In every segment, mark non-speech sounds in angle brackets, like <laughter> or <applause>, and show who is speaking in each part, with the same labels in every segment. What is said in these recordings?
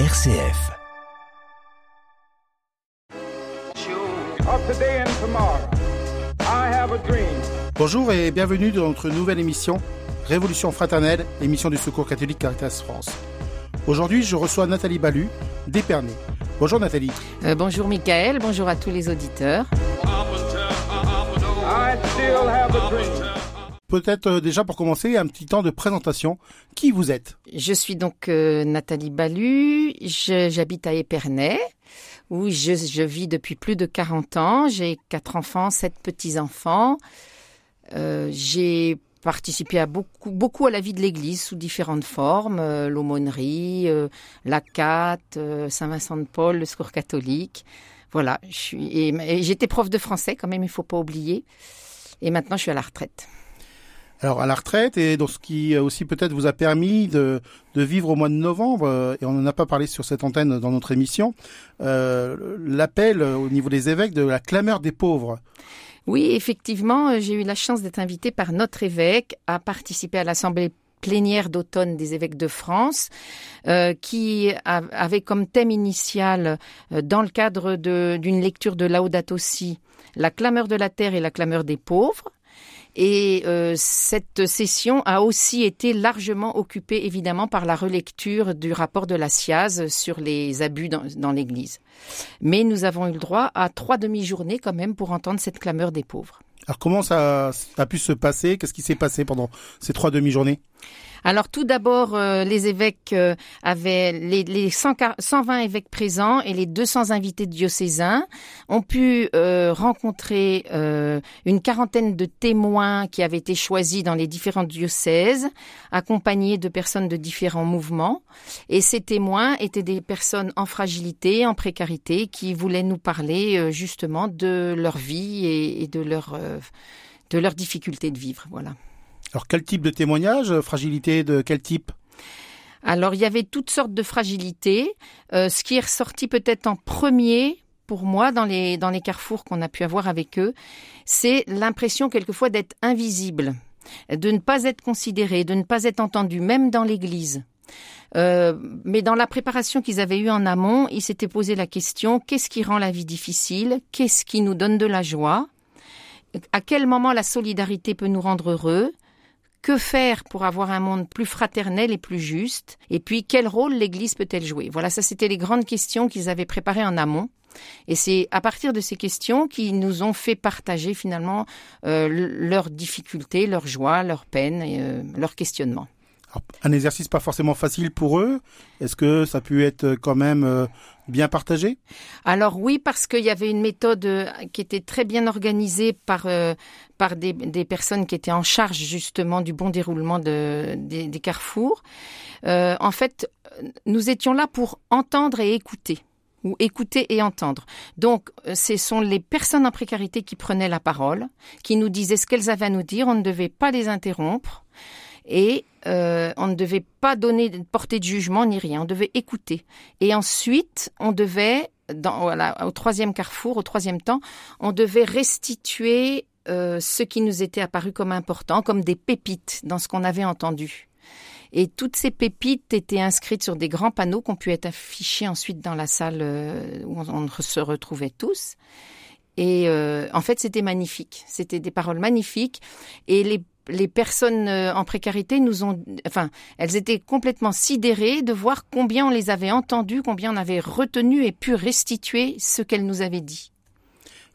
Speaker 1: RCF. Bonjour et bienvenue dans notre nouvelle émission Révolution fraternelle, émission du Secours catholique Caritas France. Aujourd'hui, je reçois Nathalie Balu d'Épernay. Bonjour Nathalie.
Speaker 2: Euh, bonjour Michael, bonjour à tous les auditeurs.
Speaker 1: Peut-être euh, déjà pour commencer un petit temps de présentation. Qui vous êtes?
Speaker 2: Je suis donc euh, Nathalie Balu, j'habite à Épernay où je, vis depuis plus de 40 ans. J'ai quatre enfants, sept petits-enfants. Euh, j'ai participé à beaucoup, beaucoup à la vie de l'Église sous différentes formes, euh, l'aumônerie, la CAT, euh, Saint-Vincent de Paul, le secours catholique. Voilà, j'étais prof de français quand même, il faut pas oublier. Et maintenant, je suis à la retraite.
Speaker 1: Alors à la retraite et dans ce qui aussi peut-être vous a permis de, vivre au mois de novembre et on n'en a pas parlé sur cette antenne dans notre émission euh, l'appel au niveau des évêques de la clameur des pauvres.
Speaker 2: Oui, effectivement, j'ai eu la chance d'être invitée par notre évêque à participer à l'assemblée plénière d'automne des évêques de France, euh, qui avait comme thème initial, euh, dans le cadre d'une lecture de Laudato la clameur de la terre et la clameur des pauvres. Et euh, cette session a aussi été largement occupée évidemment par la relecture du rapport de la SIAZ sur les abus dans, dans l'Église. Mais nous avons eu le droit à trois demi-journées quand même pour entendre cette clameur des pauvres.
Speaker 1: Alors comment ça a pu se passer? Qu'est-ce qui s'est passé pendant ces trois demi-journées?
Speaker 2: Alors tout d'abord, euh, les évêques euh, avaient les, les 100, 120 évêques présents et les 200 invités diocésains ont pu euh, rencontrer euh, une quarantaine de témoins qui avaient été choisis dans les différents diocèses, accompagnés de personnes de différents mouvements. Et ces témoins étaient des personnes en fragilité, en précarité, qui voulaient nous parler euh, justement de leur vie et, et de leur euh, de leur difficulté de vivre. Voilà.
Speaker 1: Alors quel type de témoignage Fragilité de quel type?
Speaker 2: Alors il y avait toutes sortes de fragilités. Euh, ce qui est ressorti peut-être en premier pour moi dans les, dans les carrefours qu'on a pu avoir avec eux, c'est l'impression quelquefois d'être invisible, de ne pas être considéré, de ne pas être entendu, même dans l'Église. Euh, mais dans la préparation qu'ils avaient eue en amont, ils s'étaient posé la question qu'est-ce qui rend la vie difficile? Qu'est-ce qui nous donne de la joie? À quel moment la solidarité peut nous rendre heureux? Que faire pour avoir un monde plus fraternel et plus juste? Et puis, quel rôle l'Église peut-elle jouer? Voilà, ça c'était les grandes questions qu'ils avaient préparées en amont. Et c'est à partir de ces questions qu'ils nous ont fait partager finalement euh, leurs difficultés, leurs joies, leurs peines et euh, leurs questionnements.
Speaker 1: Un exercice pas forcément facile pour eux. Est-ce que ça a pu être quand même euh, bien partagé?
Speaker 2: Alors oui, parce qu'il y avait une méthode euh, qui était très bien organisée par euh, par des, personnes qui étaient en charge justement du bon déroulement de, des, carrefours. Euh, en fait, nous étions là pour entendre et écouter ou écouter et entendre. Donc, ce sont les personnes en précarité qui prenaient la parole, qui nous disaient ce qu'elles avaient à nous dire. On ne devait pas les interrompre et euh, on ne devait pas donner porter de jugement ni rien, on devait écouter. Et ensuite, on devait, dans, voilà, au troisième carrefour, au troisième temps, on devait restituer euh, ce qui nous était apparu comme important, comme des pépites dans ce qu'on avait entendu. Et toutes ces pépites étaient inscrites sur des grands panneaux qu'on pu être affichés ensuite dans la salle euh, où on se retrouvait tous. Et euh, en fait, c'était magnifique. C'était des paroles magnifiques. Et les les personnes euh, en précarité nous ont, enfin, elles étaient complètement sidérées de voir combien on les avait entendues, combien on avait retenu et pu restituer ce qu'elles nous avaient dit.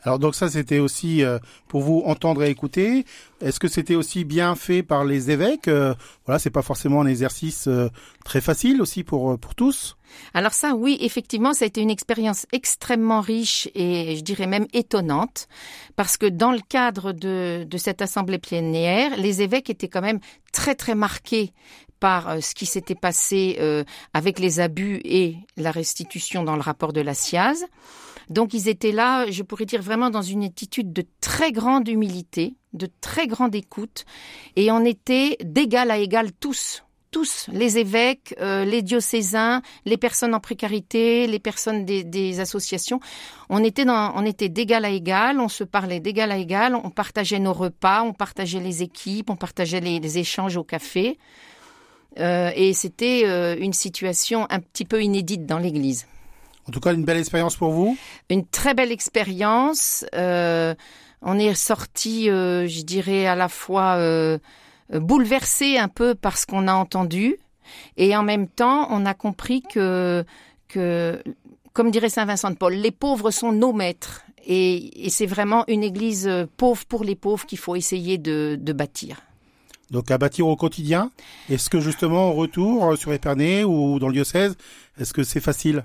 Speaker 1: Alors donc ça c'était aussi euh, pour vous entendre et écouter. Est-ce que c'était aussi bien fait par les évêques euh, Voilà, c'est pas forcément un exercice euh, très facile aussi pour pour tous.
Speaker 2: Alors ça, oui, effectivement, ça a été une expérience extrêmement riche et je dirais même étonnante, parce que dans le cadre de, de cette assemblée plénière, les évêques étaient quand même très très marqués par euh, ce qui s'était passé euh, avec les abus et la restitution dans le rapport de la SIAZ. Donc ils étaient là, je pourrais dire vraiment dans une attitude de très grande humilité, de très grande écoute, et on était d'égal à égal tous tous, les évêques, euh, les diocésains, les personnes en précarité, les personnes des, associations, on était d'égal à égal, on se parlait d'égal à égal, on partageait nos repas, on partageait les équipes, on partageait les, les échanges au café. Euh, et c'était euh, une situation un petit peu inédite dans l'Église.
Speaker 1: En tout cas, une belle expérience pour vous.
Speaker 2: Une très belle expérience. Euh, on est sorti, je dirais, à la fois bouleversé un peu par ce qu'on a entendu, et en même temps, on a compris que, que comme dirait Saint Vincent de Paul, les pauvres sont nos maîtres. Et, c'est vraiment une église pauvre pour les pauvres qu'il faut essayer de bâtir.
Speaker 1: Donc à bâtir au quotidien. Est-ce que justement au retour euh, sur Épernay ou dans le diocèse, est-ce que c'est facile?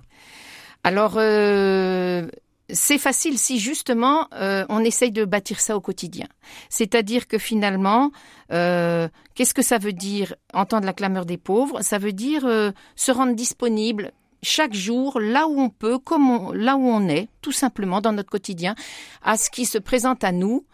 Speaker 2: Alors euh, c'est facile si justement euh, on essaye de bâtir ça au quotidien. C'est-à-dire que finalement, qu'est-ce que ça veut dire entendre la clameur des pauvres? Ça veut dire se rendre disponible chaque jour, là où on peut, comme là où on est, tout simplement dans notre quotidien, à ce qui se présente à nous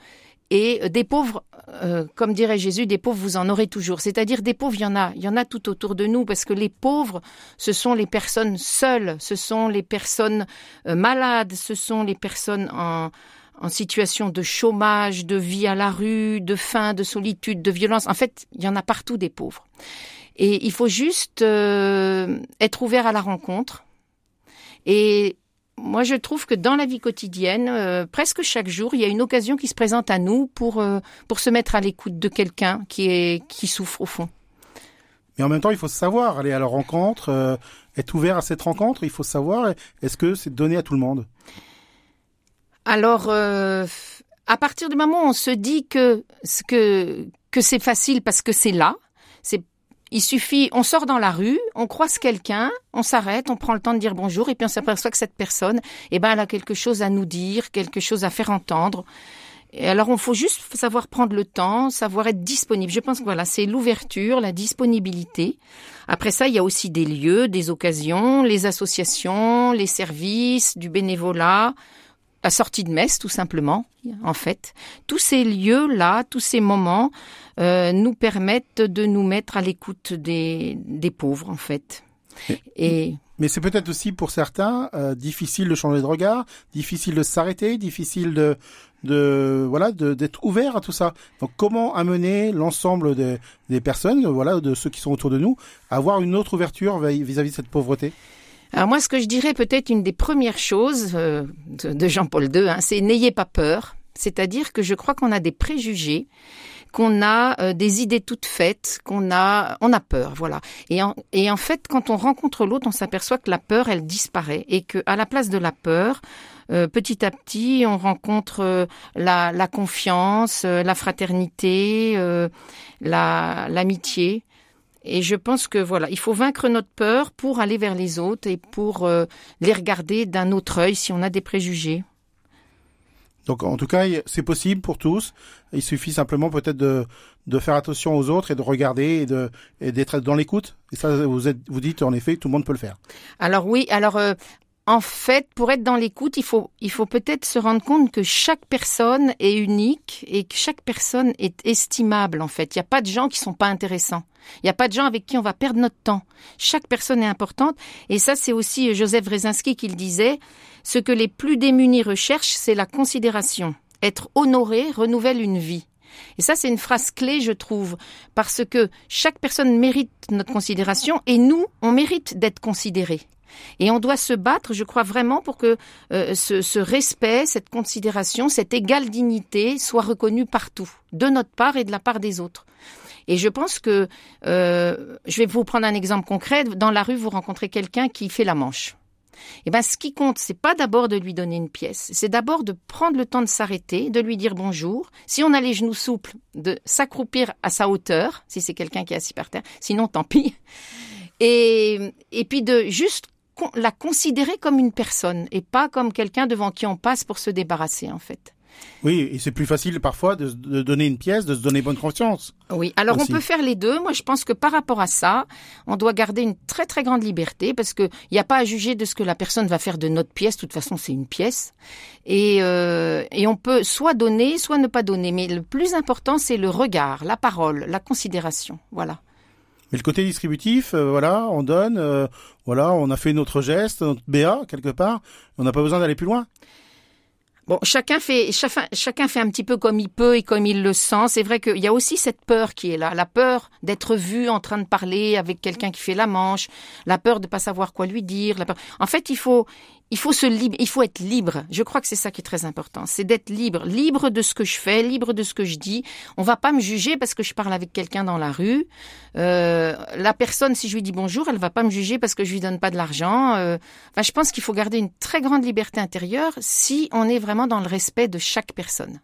Speaker 2: et des pauvres, euh, comme dirait Jésus, des pauvres, vous en aurez toujours. C'est-à-dire des pauvres, il y en a. Il y en a tout autour de nous parce que les pauvres, ce sont les personnes seules, ce sont les personnes euh, malades, ce sont les personnes en, en situation de chômage, de vie à la rue, de faim, de solitude, de violence. En fait, il y en a partout des pauvres. Et il faut juste euh, être ouvert à la rencontre et moi, je trouve que dans la vie quotidienne, euh, presque chaque jour, il y a une occasion qui se présente à nous pour, euh, pour se mettre à l'écoute de quelqu'un qui, est, qui souffre au fond.
Speaker 1: Mais en même temps, il faut savoir aller à la rencontre, euh, être ouvert à cette rencontre. Il faut savoir, est-ce que c'est donné à tout le monde?
Speaker 2: Alors, à partir du moment où on se dit que, que, que c'est facile parce que c'est là, il suffit, on sort dans la rue, on croise quelqu'un, on s'arrête, on prend le temps de dire bonjour, et puis on s'aperçoit que cette personne, eh ben, elle a quelque chose à nous dire, quelque chose à faire entendre. Et alors, on faut juste savoir prendre le temps, savoir être disponible. Je pense que voilà, c'est l'ouverture, la disponibilité. Après ça, il y a aussi des lieux, des occasions, les associations, les services, du bénévolat, la sortie de messe, tout simplement, en fait. Tous ces lieux-là, tous ces moments euh, nous permettent de nous mettre à l'écoute des, des pauvres, en fait.
Speaker 1: Et mais c'est peut-être aussi pour certains euh, difficile de changer de regard, difficile de s'arrêter, difficile de, de voilà d'être ouvert à tout ça. Donc comment amener l'ensemble des, des personnes, voilà, de ceux qui sont autour de nous, à avoir une autre ouverture vis-à-vis de cette pauvreté?
Speaker 2: Alors moi, ce que je dirais peut-être une des premières choses euh, de, Jean-Paul II, hein, c'est n'ayez pas peur. C'est-à-dire que je crois qu'on a des préjugés qu'on a euh, des idées toutes faites, qu'on a, on a peur, voilà. Et en, et en fait, quand on rencontre l'autre, on s'aperçoit que la peur, elle disparaît et que à la place de la peur, euh, petit à petit, on rencontre la, la, confiance, la fraternité, la, l'amitié. Et je pense que voilà, il faut vaincre notre peur pour aller vers les autres et pour euh, les regarder d'un autre œil si on a des préjugés.
Speaker 1: Donc en tout cas, c'est possible pour tous. Il suffit simplement peut-être de, faire attention aux autres et de regarder et d'être dans l'écoute. Et ça, vous êtes, vous dites en effet, tout le monde peut le faire.
Speaker 2: Alors oui, alors euh, en fait, pour être dans l'écoute, il faut, il faut peut-être se rendre compte que chaque personne est unique et que chaque personne est estimable, en fait. Il n'y a pas de gens qui sont pas intéressants. Il n'y a pas de gens avec qui on va perdre notre temps. Chaque personne est importante. Et ça, c'est aussi Joseph Wrezinski qui le disait. Ce que les plus démunis recherchent, c'est la considération. Être honoré renouvelle une vie. Et ça, c'est une phrase clé, je trouve, parce que chaque personne mérite notre considération et nous, on mérite d'être considérés. Et on doit se battre, je crois vraiment, pour que euh, ce, respect, cette considération, cette égale dignité soit reconnue partout, de notre part et de la part des autres. Et je pense que, euh, je vais vous prendre un exemple concret. Dans la rue, vous rencontrez quelqu'un qui fait la manche. Eh ben, ce qui compte, c'est pas d'abord de lui donner une pièce, c'est d'abord de prendre le temps de s'arrêter, de lui dire bonjour. Si on a les genoux souples, de s'accroupir à sa hauteur, si c'est quelqu'un qui est assis par terre. Sinon, tant pis. Et, et puis de juste la considérer comme une personne et pas comme quelqu'un devant qui on passe pour se débarrasser en fait.
Speaker 1: Oui, et c'est plus facile parfois de, donner une pièce, de se donner bonne conscience.
Speaker 2: Oui, alors on peut faire les deux. Moi, je pense que par rapport à ça, on doit garder une très très grande liberté parce qu'il n'y a pas à juger de ce que la personne va faire de notre pièce. De toute façon, c'est une pièce. Et, euh, et on peut soit donner, soit ne pas donner. Mais le plus important, c'est le regard, la parole, la considération. Voilà.
Speaker 1: Mais le côté distributif, euh, voilà, on donne, euh, voilà, on a fait notre geste, notre BA quelque part, on n'a pas besoin d'aller plus loin.
Speaker 2: Bon, chacun fait, chacun, chacun fait un petit peu comme il peut et comme il le sent. C'est vrai qu'il y a aussi cette peur qui est là, la peur d'être vu en train de parler avec quelqu'un qui fait la manche, la peur de pas savoir quoi lui dire. La peur... En fait, il faut, il faut se libre, il faut être libre. Je crois que c'est ça qui est très important, c'est d'être libre, libre de ce que je fais, libre de ce que je dis. On va pas me juger parce que je parle avec quelqu'un dans la rue. Euh, la personne, si je lui dis bonjour, elle va pas me juger parce que je lui donne pas de l'argent. Euh, enfin, je pense qu'il faut garder une très grande liberté intérieure si on est vraiment dans le respect de chaque personne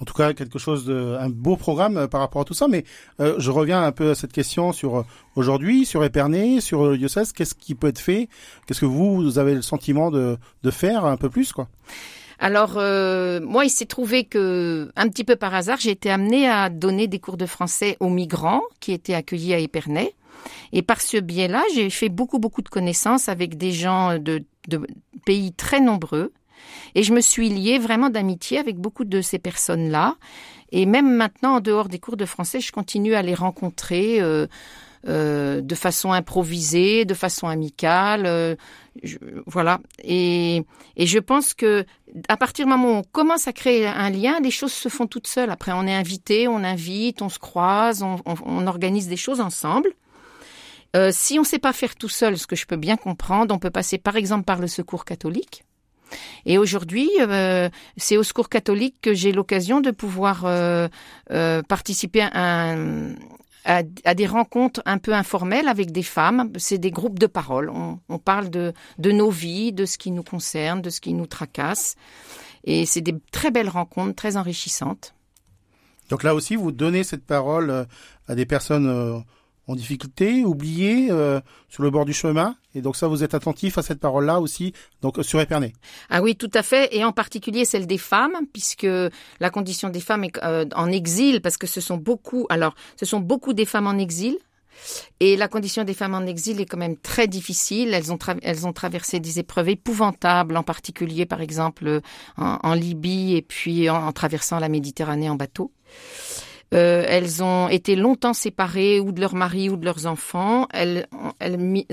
Speaker 1: en tout cas quelque chose de un beau programme euh, par rapport à tout ça. Mais euh, je reviens un peu à cette question sur euh, aujourd'hui, sur Épernay, sur diocèse. Qu'est-ce qui peut être fait? Qu'est-ce que vous, vous avez le sentiment de, de faire un peu plus, quoi?
Speaker 2: Alors moi, il s'est trouvé que un petit peu par hasard, j'ai été amenée à donner des cours de français aux migrants qui étaient accueillis à Épernay. Et par ce biais-là, j'ai fait beaucoup beaucoup de connaissances avec des gens de, de pays très nombreux et je me suis liée vraiment d'amitié avec beaucoup de ces personnes-là. Et même maintenant, en dehors des cours de français, je continue à les rencontrer euh, euh, de façon improvisée, de façon amicale. Euh, voilà. Et, je pense que à partir du moment où on commence à créer un lien, les choses se font toutes seules. Après, on est invité, on invite, on se croise, on, organise des choses ensemble. Si on ne sait pas faire tout seul, ce que je peux bien comprendre, on peut passer par exemple par le secours catholique. Et aujourd'hui, euh, c'est au Secours catholique que j'ai l'occasion de pouvoir euh, euh, participer à, des rencontres un peu informelles avec des femmes. C'est des groupes de parole. On, parle de nos vies, de ce qui nous concerne, de ce qui nous tracasse. Et c'est des très belles rencontres, très enrichissantes.
Speaker 1: Donc là aussi, vous donnez cette parole à des personnes en difficulté, oubliés, euh, sur le bord du chemin. Et donc ça, vous êtes attentif à cette parole-là aussi, donc sur Épernay.
Speaker 2: Ah oui, tout à fait, et en particulier celle des femmes, puisque la condition des femmes est euh, en exil, parce que ce sont beaucoup, alors ce sont beaucoup des femmes en exil. Et la condition des femmes en exil est quand même très difficile. Elles ont, elles ont traversé des épreuves épouvantables, en particulier par exemple en, en Libye et puis en, en traversant la Méditerranée en bateau. Euh, elles ont été longtemps séparées ou de leur mari ou de leurs enfants. Elles,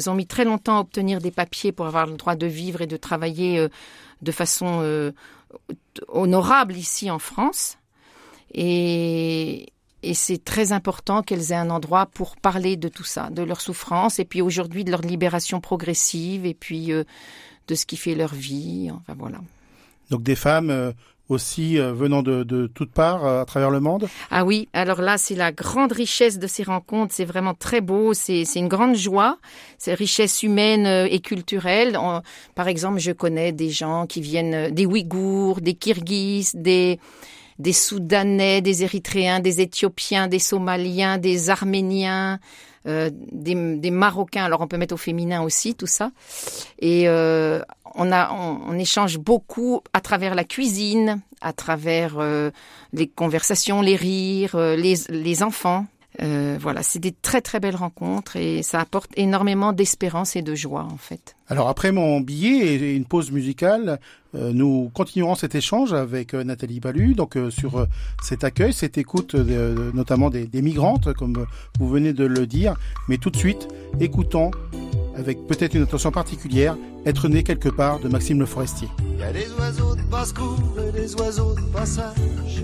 Speaker 2: ont mis très longtemps à obtenir des papiers pour avoir le droit de vivre et de travailler euh, de façon euh, honorable ici en France. Et, et c'est très important qu'elles aient un endroit pour parler de tout ça, de leur souffrance, et puis aujourd'hui de leur libération progressive, et puis de ce qui fait leur vie. Enfin voilà.
Speaker 1: Donc des femmes aussi euh, venant de, de toutes parts euh, à travers le monde
Speaker 2: Ah oui, alors là, c'est la grande richesse de ces rencontres. C'est vraiment très beau. C'est une grande joie. C'est richesse humaine euh, et culturelle. par exemple, je connais des gens qui viennent des Ouïghours, des Kirghizes, des des Soudanais, des Érythréens, des Éthiopiens, des Somaliens, des Arméniens, euh, des, des, Marocains. Alors on peut mettre au féminin aussi tout ça. Et euh, on a, on, on, échange beaucoup à travers la cuisine, à travers euh, les conversations, les rires, euh, les, les enfants. Euh, voilà, c'est des très très belles rencontres et ça apporte énormément d'espérance et de joie en fait.
Speaker 1: Alors après mon billet et une pause musicale, euh, nous continuerons cet échange avec euh, Nathalie Balu, donc euh, sur euh, cet accueil, cette écoute notamment des, des, migrantes, comme vous venez de le dire. Mais tout de suite, écoutons avec peut-être une attention particulière, être né quelque part de Maxime Le Forestier.
Speaker 3: Il y a des oiseaux de basse-cour et des oiseaux de passage.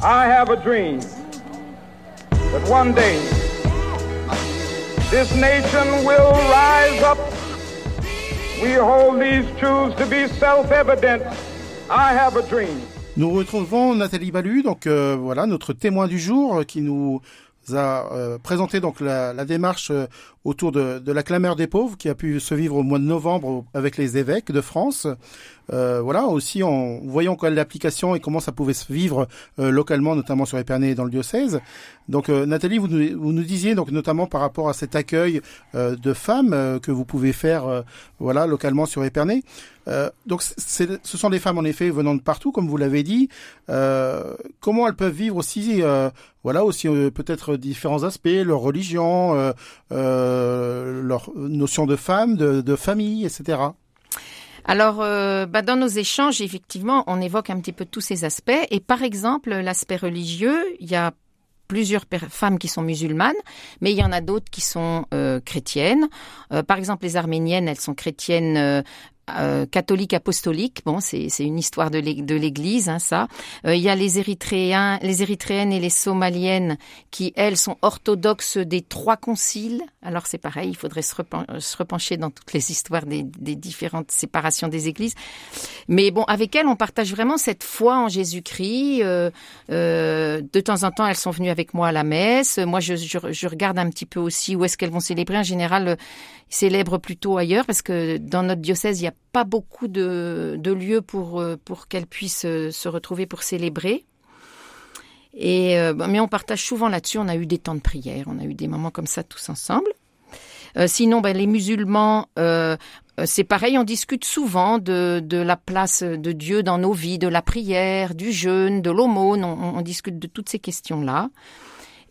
Speaker 4: I have a dream that one day this nation will rise up We hold these truths to be self-evident. I have a dream.
Speaker 1: Nous retrouvons Nathalie Balu, donc euh, voilà notre témoin du jour, euh, qui nous a euh, présenté donc la, démarche euh, autour de, la clameur des pauvres qui a pu se vivre au mois de novembre avec les évêques de France. Euh, voilà, aussi en voyant quelle l'application et comment ça pouvait se vivre localement, notamment sur Épernay et dans le diocèse. Donc Nathalie, vous nous, vous nous, disiez donc notamment par rapport à cet accueil de femmes que vous pouvez faire voilà localement sur Épernay. Donc ce sont des femmes en effet venant de partout, comme vous l'avez dit. comment elles peuvent vivre aussi, voilà aussi peut-être différents aspects, leur religion, leur notion de femme, de, famille, etc.
Speaker 2: Alors, euh, bah dans nos échanges, effectivement, on évoque un petit peu tous ces aspects. Et par exemple, l'aspect religieux, il y a plusieurs femmes qui sont musulmanes, mais il y en a d'autres qui sont euh, chrétiennes. Euh, par exemple, les arméniennes, elles sont chrétiennes euh, euh, catholique apostolique. Bon, c'est une histoire de l'Église, hein, ça. Euh, il y a les Érythréens, les Érythréennes et les Somaliennes qui, elles, sont orthodoxes des trois conciles. Alors c'est pareil, il faudrait se, repencher dans toutes les histoires des, des, différentes séparations des Églises. Mais bon, avec elles, on partage vraiment cette foi en Jésus-Christ. Euh, euh, de temps en temps, elles sont venues avec moi à la messe. Moi, je, je, je regarde un petit peu aussi où est-ce qu'elles vont célébrer. En général, ils célèbrent plutôt ailleurs parce que dans notre diocèse, il y a pas beaucoup de, lieux pour, euh, pour qu'elles puissent euh, se retrouver pour célébrer. Et, euh, mais on partage souvent là-dessus. On a eu des temps de prière, on a eu des moments comme ça tous ensemble. Sinon, ben, les musulmans, c'est pareil, on discute souvent de, de, la place de Dieu dans nos vies, de la prière, du jeûne, de l'aumône. On, discute de toutes ces questions-là.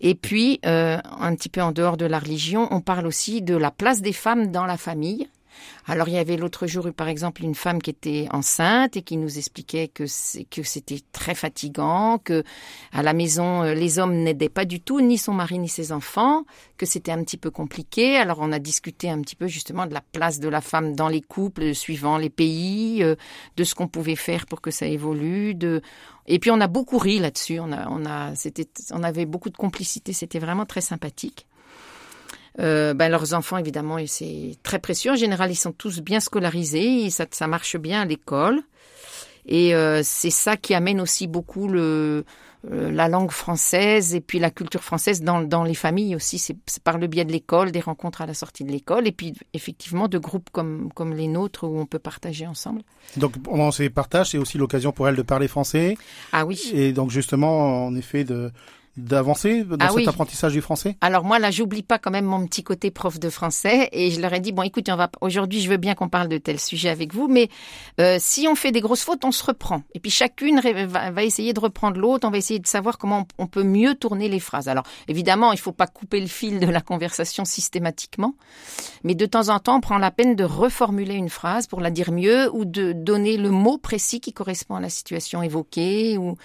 Speaker 2: Et puis, un petit peu en dehors de la religion, on parle aussi de la place des femmes dans la famille. Alors il y avait l'autre jour, par exemple, une femme qui était enceinte et qui nous expliquait que c'était très fatigant, que à la maison euh, les hommes n'aidaient pas du tout, ni son mari ni ses enfants, que c'était un petit peu compliqué. Alors on a discuté un petit peu justement de la place de la femme dans les couples suivant les pays, euh, de ce qu'on pouvait faire pour que ça évolue, de et puis on a beaucoup ri là-dessus. On a, on a, c'était, on avait beaucoup de complicité. C'était vraiment très sympathique. Euh, ben leurs enfants, évidemment, c'est très précieux. En général, ils sont tous bien scolarisés, ça, ça marche bien à l'école. Et euh, c'est ça qui amène aussi beaucoup le, euh, la langue française et puis la culture française dans, dans les familles aussi. C'est par le biais de l'école, des rencontres à la sortie de l'école et puis effectivement de groupes comme, comme les nôtres où on peut partager ensemble.
Speaker 1: Donc pendant ces partages, c'est aussi l'occasion pour elles de parler français.
Speaker 2: Ah oui.
Speaker 1: Et donc justement, en effet, de d'avancer dans ah cet oui. apprentissage du français?
Speaker 2: Alors moi là, j'oublie pas quand même mon petit côté prof de français et je leur ai dit bon écoutez, on va aujourd'hui, je veux bien qu'on parle de tel sujet avec vous, mais euh, si on fait des grosses fautes, on se reprend. Et puis chacune va, essayer de reprendre l'autre, on va essayer de savoir comment on, on, peut mieux tourner les phrases. Alors évidemment, il faut pas couper le fil de la conversation systématiquement, mais de temps en temps, on prend la peine de reformuler une phrase pour la dire mieux ou de donner le mot précis qui correspond à la situation évoquée ou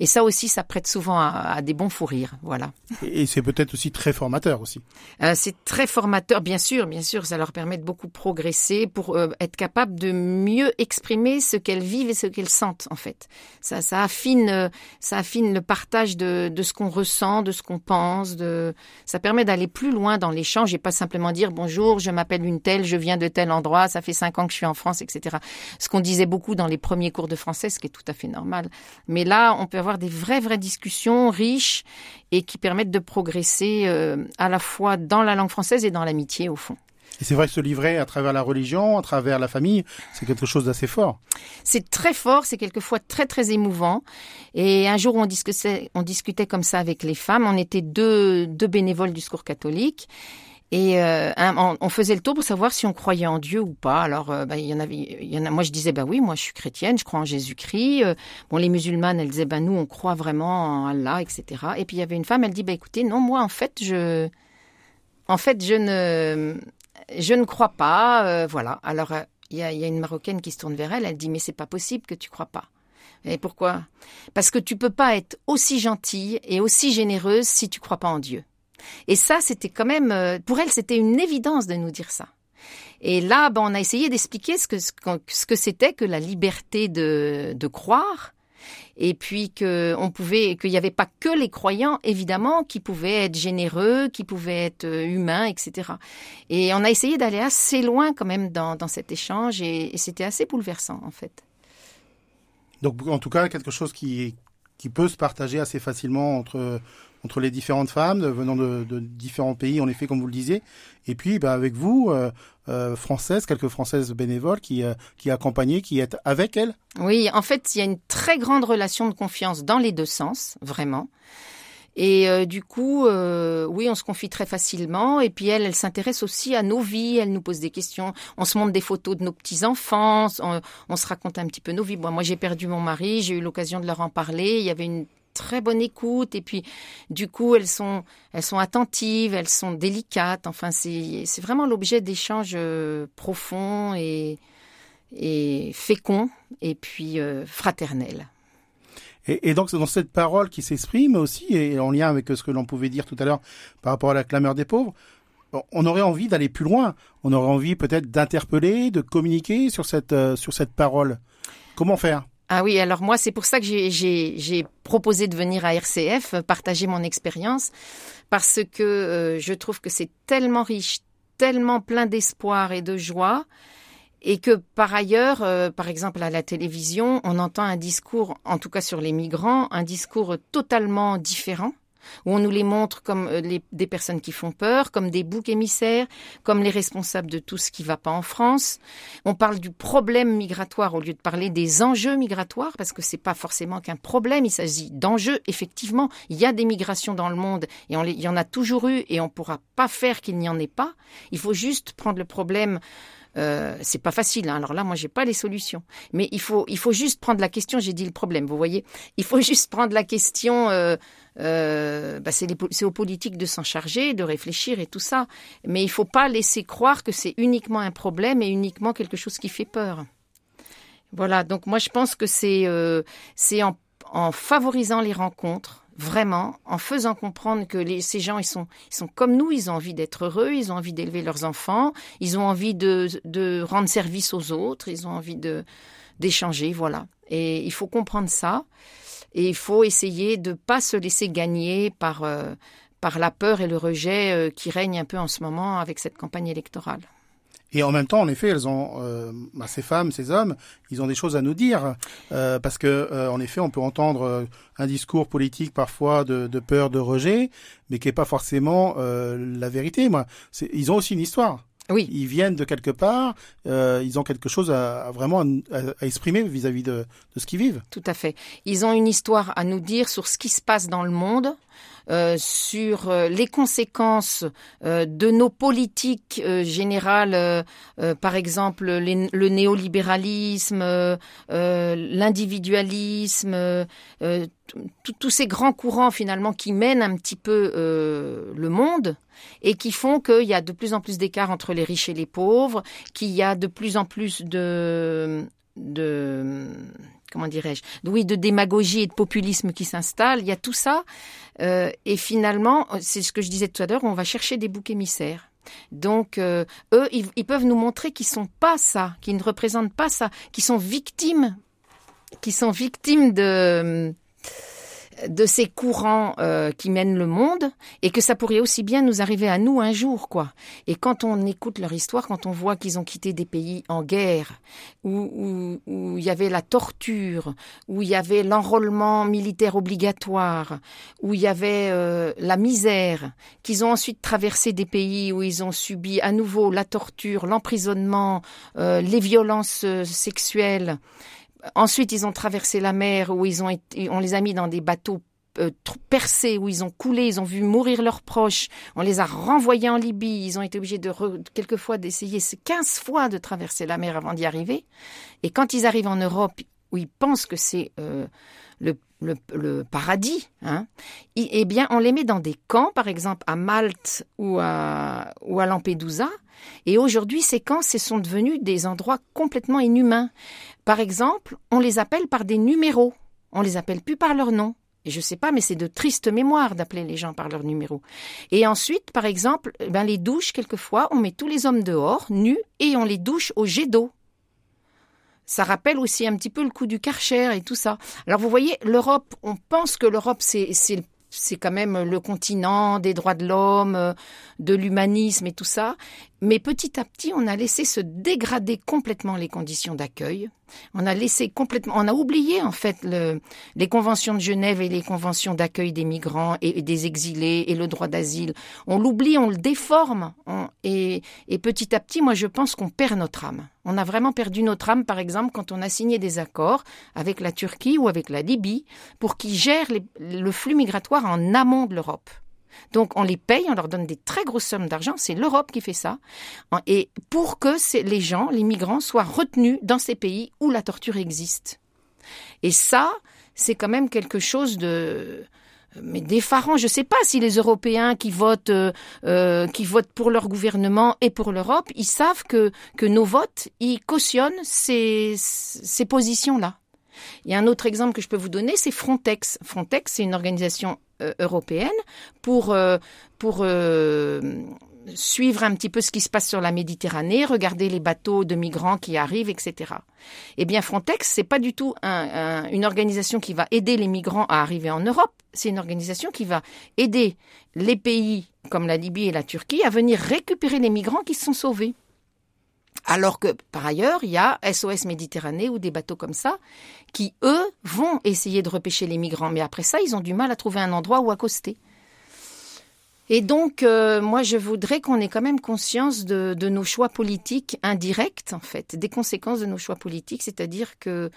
Speaker 2: et ça aussi, ça prête souvent à, à des bons fous rires, voilà.
Speaker 1: Et c'est peut-être aussi très formateur aussi.
Speaker 2: Euh, c'est très formateur, bien sûr, bien sûr. Ça leur permet de beaucoup progresser pour euh, être capable de mieux exprimer ce qu'elles vivent et ce qu'elles sentent, en fait. Ça, ça affine, euh, ça affine le partage de, de ce qu'on ressent, de ce qu'on pense. De, ça permet d'aller plus loin dans l'échange et pas simplement dire bonjour, je m'appelle une telle, je viens de tel endroit, ça fait cinq ans que je suis en France, etc. Ce qu'on disait beaucoup dans les premiers cours de français, ce qui est tout à fait normal. Mais là, on peut avoir des vraies, vraies discussions riches et qui permettent de progresser euh, à la fois dans la langue française et dans l'amitié, au fond.
Speaker 1: Et c'est vrai que se livrer à travers la religion, à travers la famille, c'est quelque chose d'assez fort.
Speaker 2: C'est très fort, c'est quelquefois très très émouvant. Et un jour, on discutait, on discutait comme ça avec les femmes. On était deux, deux bénévoles du Secours catholique. Et euh, on, faisait le tour pour savoir si on croyait en Dieu ou pas. Alors, euh, il y en avait. Moi, je disais, bah oui, moi, je suis chrétienne, je crois en Jésus-Christ. Euh, bon, les musulmanes, elles disaient, bah nous, on croit vraiment en Allah, etc. Et puis il y avait une femme, elle dit, bah écoutez, non, moi, en fait, je, en fait, je ne, je ne crois pas. Voilà. Alors, il y a, y a une marocaine qui se tourne vers elle, elle dit, mais c'est pas possible que tu crois pas. Et pourquoi? Parce que tu peux pas être aussi gentille et aussi généreuse si tu crois pas en Dieu. Et ça, c'était quand même, euh, pour elle, c'était une évidence de nous dire ça. Et là, ben, on a essayé d'expliquer ce que ce que c'était que la liberté de, croire et puis que pouvait qu'il n'y avait pas que les croyants évidemment qui pouvaient être généreux, qui pouvaient être euh, humains, etc. Et on a essayé d'aller assez loin quand même dans, dans cet échange et, et c'était assez bouleversant en fait.
Speaker 1: Donc en tout cas quelque chose qui qui peut se partager assez facilement entre entre les différentes femmes venant de, différents pays, en effet, comme vous le disiez, et puis bah, avec vous, euh, euh, quelques françaises bénévoles qui euh, qui accompagnaient, qui êtes avec elles.
Speaker 2: Oui, en fait, il y a une très grande relation de confiance dans les deux sens, vraiment. Et euh, du coup, euh, oui, on se confie très facilement. Et puis elle, elle s'intéresse aussi à nos vies. Elle nous pose des questions. On se montre des photos de nos petits enfants. On, se raconte un petit peu nos vies. Moi, j'ai perdu mon mari. J'ai eu l'occasion de leur en parler. Il y avait une très bonne écoute. Et puis du coup elles sont elles sont attentives elles sont délicates. Enfin c'est c'est vraiment l'objet d'échanges euh, profonds et et féconds et puis euh, fraternels.
Speaker 1: Et, et, donc dans cette parole qui s'exprime aussi et en lien avec ce que l'on pouvait dire tout à l'heure par rapport à la clameur des pauvres on aurait envie d'aller plus loin. On aurait envie peut-être d'interpeller de communiquer sur cette euh, sur cette parole. Comment faire?
Speaker 2: Ah oui, alors moi, c'est pour ça que j'ai proposé de venir à RCF, partager mon expérience, parce que euh, je trouve que c'est tellement riche, tellement plein d'espoir et de joie, et que par ailleurs, euh, par exemple à la télévision, on entend un discours, en tout cas sur les migrants, un discours totalement différent où on nous les montre comme euh, des personnes qui font peur, comme des boucs émissaires, comme les responsables de tout ce qui va pas en France. On parle du problème migratoire au lieu de parler des enjeux migratoires, parce que c'est pas forcément qu'un problème, il s'agit d'enjeux. Effectivement, il y a des migrations dans le monde et on il y en a toujours eu et on pourra pas faire qu'il n'y en ait pas. Il faut juste prendre le problème euh, c'est pas facile. Hein. Alors là, moi, j'ai pas les solutions. Mais il faut, il faut juste prendre la question. J'ai dit le problème. Vous voyez, il faut <laughs> juste prendre la question. Euh, euh, bah c'est, aux politiques de s'en charger, de réfléchir et tout ça. Mais il faut pas laisser croire que c'est uniquement un problème et uniquement quelque chose qui fait peur. Voilà. Donc moi, je pense que c'est, euh, c'est en, en favorisant les rencontres vraiment en faisant comprendre que ces gens ils sont comme nous ils ont envie d'être heureux ils ont envie d'élever leurs enfants ils ont envie de, rendre service aux autres ils ont envie d'échanger voilà. Et il faut comprendre ça. Et il faut essayer de pas se laisser gagner par euh, par la peur et le rejet euh, qui règnent un peu en ce moment avec cette campagne électorale
Speaker 1: et en même temps, en effet, elles ont euh, bah, ces femmes, ces hommes, ils ont des choses à nous dire euh, parce que, euh, en effet, on peut entendre euh, un discours politique parfois de, de, peur, de rejet, mais qui est pas forcément euh, la vérité. Moi, ils ont aussi une histoire.
Speaker 2: Oui.
Speaker 1: Ils viennent de quelque part, euh, ils ont quelque chose à, à vraiment à, à exprimer vis-à-vis -vis de, de ce qu'ils vivent.
Speaker 2: Tout à fait. Ils ont une histoire à nous dire sur ce qui se passe dans le monde, euh, sur euh, les conséquences euh, de nos politiques euh, générales, euh, euh, par exemple le néolibéralisme, l'individualisme, tous ces grands courants finalement qui mènent un petit peu le monde et qui font qu'il y a de plus en plus d'écart entre les riches et les pauvres, qu'il y a de plus en plus de de comment dirais-je, oui, de démagogie et de populisme qui s'installe. Il y a tout ça. Euh, et finalement, c'est ce que je disais tout à l'heure, on va chercher des boucs émissaires. Donc, euh, eux, ils, ils, peuvent nous montrer qu'ils sont pas ça, qu'ils ne représentent pas ça, qu'ils sont victimes, qui sont victimes de de ces courants euh, qui mènent le monde et que ça pourrait aussi bien nous arriver à nous un jour quoi. Et quand on écoute leur histoire, quand on voit qu'ils ont quitté des pays en guerre où, où, où il y avait la torture, où il y avait l'enrôlement militaire obligatoire, où il y avait euh, la misère, qu'ils ont ensuite traversé des pays où ils ont subi à nouveau la torture, l'emprisonnement, euh, les violences euh, sexuelles Ensuite, ils ont traversé la mer où ils ont été, on les a mis dans des bateaux euh, percés où ils ont coulé, ils ont vu mourir leurs proches, on les a renvoyés en Libye, ils ont été obligés de quelquefois d'essayer 15 fois de traverser la mer avant d'y arriver. Et quand ils arrivent en Europe, où ils pensent que c'est euh, le, le, paradis, hein, eh bien, on les met dans des camps, par exemple à Malte ou à, Lampedusa. Et aujourd'hui, ces camps, ce sont devenus des endroits complètement inhumains. Par exemple, on les appelle par des numéros. On les appelle plus par leur nom. Et je sais pas, mais c'est de triste mémoire d'appeler les gens par leur numéro. Et ensuite, par exemple, ben les douches, quelquefois, on met tous les hommes dehors, nus, et on les douche au jet d'eau. Ça rappelle aussi un petit peu le coup du Karcher et tout ça. Alors vous voyez, l'Europe, on pense que l'Europe c'est c'est quand même le continent des droits de l'homme, euh, de l'humanisme et tout ça. Mais petit à petit, on a laissé se dégrader complètement les conditions d'accueil. On a laissé complètement, on a oublié en fait le, les conventions de Genève et les conventions d'accueil des migrants et, des exilés et le droit d'asile. On l'oublie, on le déforme. et petit à petit, moi, je pense qu'on perd notre âme. On a vraiment perdu notre âme, par exemple, quand on a signé des accords avec la Turquie ou avec la Libye pour qu'ils gèrent le flux migratoire en amont de l'Europe. Donc on les paye, on leur donne des très grosses sommes d'argent, c'est l'Europe qui fait ça, et pour que les gens, les migrants, soient retenus dans ces pays où la torture existe. Et ça, c'est quand même quelque chose de mais d'effarant. Je ne sais pas si les Européens qui votent, euh, euh, qui votent pour leur gouvernement et pour l'Europe, ils savent que, que nos votes, ils cautionnent ces, ces positions-là. Il y a un autre exemple que je peux vous donner, c'est Frontex. Frontex, c'est une organisation euh, européenne pour, euh, pour suivre un petit peu ce qui se passe sur la Méditerranée, regarder les bateaux de migrants qui arrivent, etc. Eh bien, Frontex, c'est pas du tout une organisation qui va aider les migrants à arriver en Europe. C'est une organisation qui va aider les pays comme la Libye et la Turquie à venir récupérer les migrants qui se sont sauvés. Alors que, par ailleurs, il y a SOS Méditerranée ou des bateaux comme ça qui, eux, vont essayer de repêcher les migrants. Mais après ça, ils ont du mal à trouver un endroit où accoster. Et donc, euh, moi, je voudrais qu'on ait quand même conscience de, nos choix politiques indirects, en fait, des conséquences de nos choix politiques, c'est-à-dire que,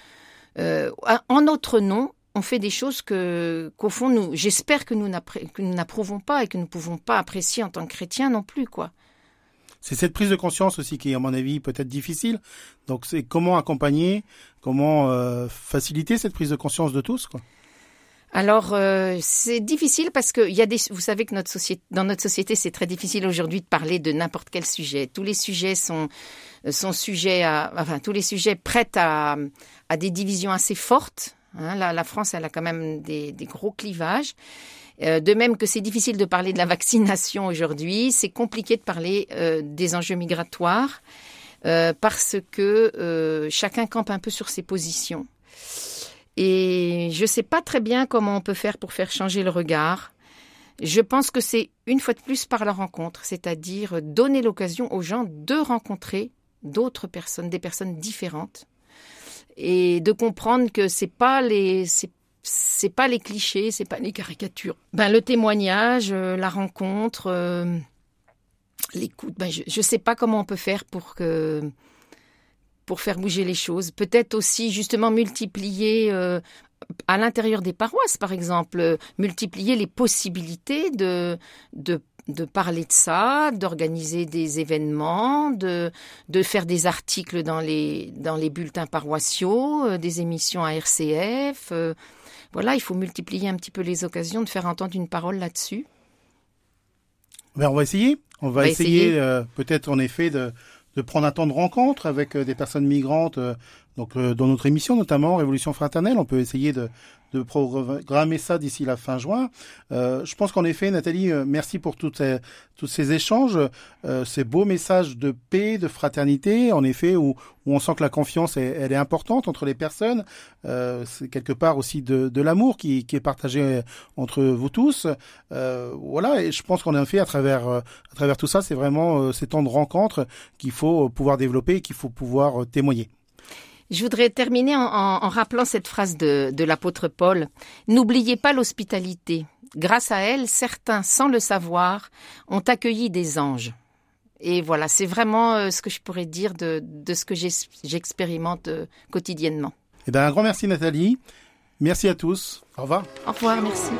Speaker 2: euh, en notre nom, on fait des choses que, qu'au fond, nous, j'espère que nous n'approuvons pas et que nous ne pouvons pas apprécier en tant que chrétiens non plus, quoi.
Speaker 1: C'est cette prise de conscience aussi qui est, à mon avis, peut-être difficile. Donc, c'est comment accompagner, comment euh, faciliter cette prise de conscience de tous, quoi.
Speaker 2: Alors euh, c'est difficile parce que y a des, vous savez que notre société, dans notre société, c'est très difficile aujourd'hui de parler de n'importe quel sujet. Tous les sujets sont sont sujets à, enfin tous les sujets prêtent à, à des divisions assez fortes. Hein. La, la, France, elle a quand même des, des gros clivages. Euh, de même que c'est difficile de parler de la vaccination aujourd'hui, c'est compliqué de parler euh, des enjeux migratoires euh, parce que chacun campe un peu sur ses positions. Et je ne sais pas très bien comment on peut faire pour faire changer le regard. Je pense que c'est une fois de plus par la rencontre, c'est-à-dire donner l'occasion aux gens de rencontrer d'autres personnes, des personnes différentes, et de comprendre que c'est pas les, c'est pas les clichés, c'est pas les caricatures. Ben le témoignage, euh, la rencontre, euh, l'écoute. Ben je ne sais pas comment on peut faire pour que pour faire bouger les choses. Peut-être aussi justement multiplier euh, à l'intérieur des paroisses, par exemple, multiplier les possibilités de de de parler de ça, d'organiser des événements, de, de faire des articles dans les, dans les bulletins paroissiaux, des émissions à RCF, voilà, il faut multiplier un petit peu les occasions de faire entendre une parole là-dessus.
Speaker 1: Ben, on va essayer. On va, essayer, euh, peut-être en effet de, de prendre un temps de rencontre avec euh, des personnes migrantes. Euh, donc dans notre émission notamment Révolution fraternelle, on peut essayer de, de programmer ça d'ici la fin juin. Euh, je pense qu'en effet, Nathalie, euh, merci pour toutes tous ces échanges, euh, ces beaux messages de paix, de fraternité, en effet, où, où on sent que la confiance, est, elle est importante entre les personnes. Euh, c'est quelque part aussi de, de l'amour qui, qui, est partagé entre vous tous. Euh, voilà, et je pense qu'en effet, à travers, à travers tout ça, c'est vraiment ces temps de rencontre qu'il faut pouvoir développer et qu'il faut pouvoir témoigner.
Speaker 2: Je voudrais terminer en, rappelant cette phrase de, de l'apôtre Paul. N'oubliez pas l'hospitalité. Grâce à elle, certains, sans le savoir, ont accueilli des anges. Et voilà, c'est vraiment euh, ce que je pourrais dire de, de ce que j'expérimente euh, quotidiennement.
Speaker 1: Eh bien, un grand merci Nathalie. Merci à tous. Au revoir.
Speaker 2: Au revoir, merci.